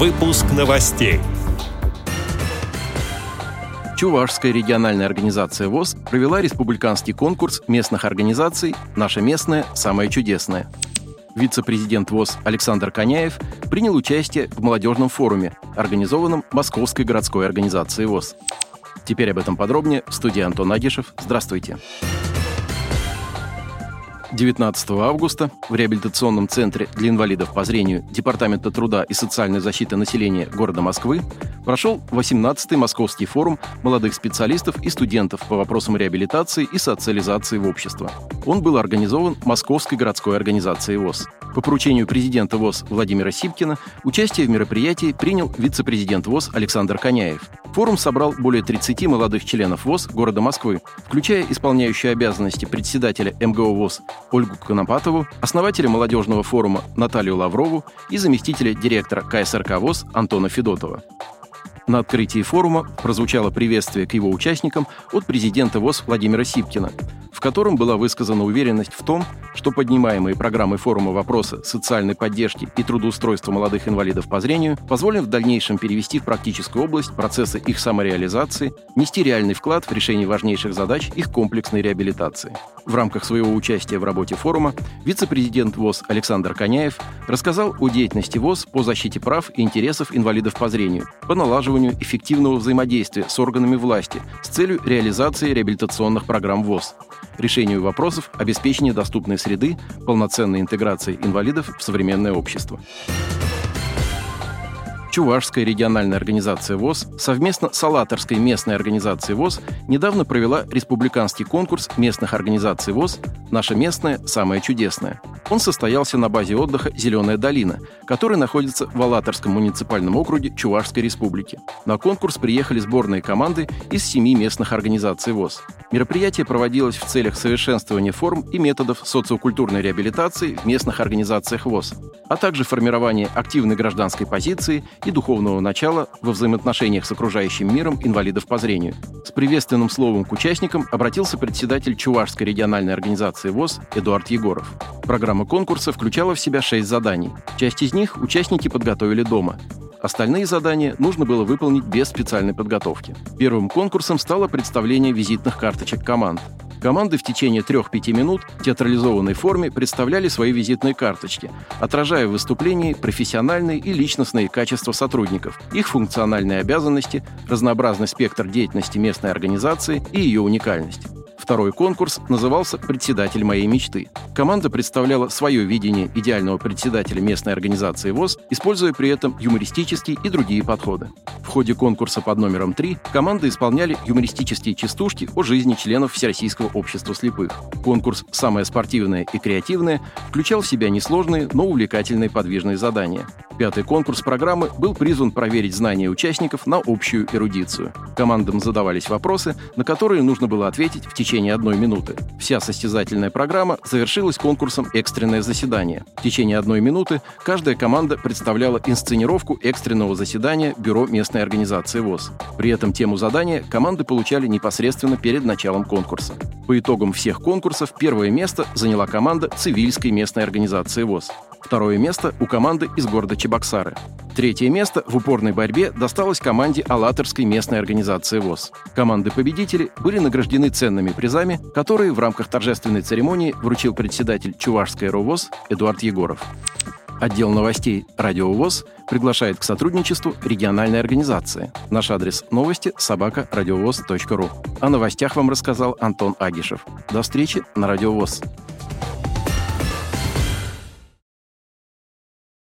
Выпуск новостей. Чувашская региональная организация ВОЗ провела республиканский конкурс местных организаций «Наша местная. Самая чудесная». Вице-президент ВОЗ Александр Коняев принял участие в молодежном форуме, организованном Московской городской организацией ВОЗ. Теперь об этом подробнее в студии Антон Агишев. Здравствуйте. Здравствуйте. 19 августа в реабилитационном центре для инвалидов по зрению Департамента труда и социальной защиты населения города Москвы прошел 18-й Московский форум молодых специалистов и студентов по вопросам реабилитации и социализации в общество. Он был организован Московской городской организацией ВОЗ. По поручению президента ВОЗ Владимира Сипкина участие в мероприятии принял вице-президент ВОЗ Александр Коняев. Форум собрал более 30 молодых членов ВОЗ города Москвы, включая исполняющую обязанности председателя МГО ВОЗ Ольгу Конопатову, основателя молодежного форума Наталью Лаврову и заместителя директора КСРК ВОЗ Антона Федотова. На открытии форума прозвучало приветствие к его участникам от президента ВОЗ Владимира Сипкина – в котором была высказана уверенность в том, что поднимаемые программой форума вопросы социальной поддержки и трудоустройства молодых инвалидов по зрению позволят в дальнейшем перевести в практическую область процессы их самореализации, нести реальный вклад в решение важнейших задач их комплексной реабилитации. В рамках своего участия в работе форума вице-президент ВОЗ Александр Коняев рассказал о деятельности ВОЗ по защите прав и интересов инвалидов по зрению, по налаживанию эффективного взаимодействия с органами власти с целью реализации реабилитационных программ ВОЗ решению вопросов обеспечения доступной среды, полноценной интеграции инвалидов в современное общество. Чувашская региональная организация ВОЗ совместно с Алаторской местной организацией ВОЗ недавно провела республиканский конкурс местных организаций ВОЗ «Наша местная. Самая чудесная». Он состоялся на базе отдыха «Зеленая долина», который находится в Алаторском муниципальном округе Чувашской республики. На конкурс приехали сборные команды из семи местных организаций ВОЗ. Мероприятие проводилось в целях совершенствования форм и методов социокультурной реабилитации в местных организациях ВОЗ, а также формирования активной гражданской позиции и духовного начала во взаимоотношениях с окружающим миром инвалидов по зрению. С приветственным словом к участникам обратился председатель Чувашской региональной организации ВОЗ Эдуард Егоров. Программа конкурса включала в себя шесть заданий. Часть из них участники подготовили дома. Остальные задания нужно было выполнить без специальной подготовки. Первым конкурсом стало представление визитных карточек команд. Команды в течение 3-5 минут в театрализованной форме представляли свои визитные карточки, отражая в выступлении профессиональные и личностные качества сотрудников, их функциональные обязанности, разнообразный спектр деятельности местной организации и ее уникальность. Второй конкурс назывался «Председатель моей мечты». Команда представляла свое видение идеального председателя местной организации ВОЗ, используя при этом юмористические и другие подходы. В ходе конкурса под номером 3 команды исполняли юмористические частушки о жизни членов Всероссийского общества слепых. Конкурс «Самое спортивное и креативное» включал в себя несложные, но увлекательные подвижные задания. Пятый конкурс программы был призван проверить знания участников на общую эрудицию. Командам задавались вопросы, на которые нужно было ответить в течение одной минуты. Вся состязательная программа завершилась конкурсом «Экстренное заседание». В течение одной минуты каждая команда представляла инсценировку экстренного заседания Бюро местной организации ВОЗ. При этом тему задания команды получали непосредственно перед началом конкурса. По итогам всех конкурсов первое место заняла команда Цивильской местной организации ВОЗ. Второе место у команды из города Чебоксары. Третье место в упорной борьбе досталось команде Алаторской местной организации ВОЗ. Команды-победители были награждены ценными призами, которые в рамках торжественной церемонии вручил председатель Чувашской РОВОЗ Эдуард Егоров. Отдел новостей «Радио ВОЗ» приглашает к сотрудничеству региональной организации. Наш адрес новости – собака ру. О новостях вам рассказал Антон Агишев. До встречи на «Радио ВОЗ».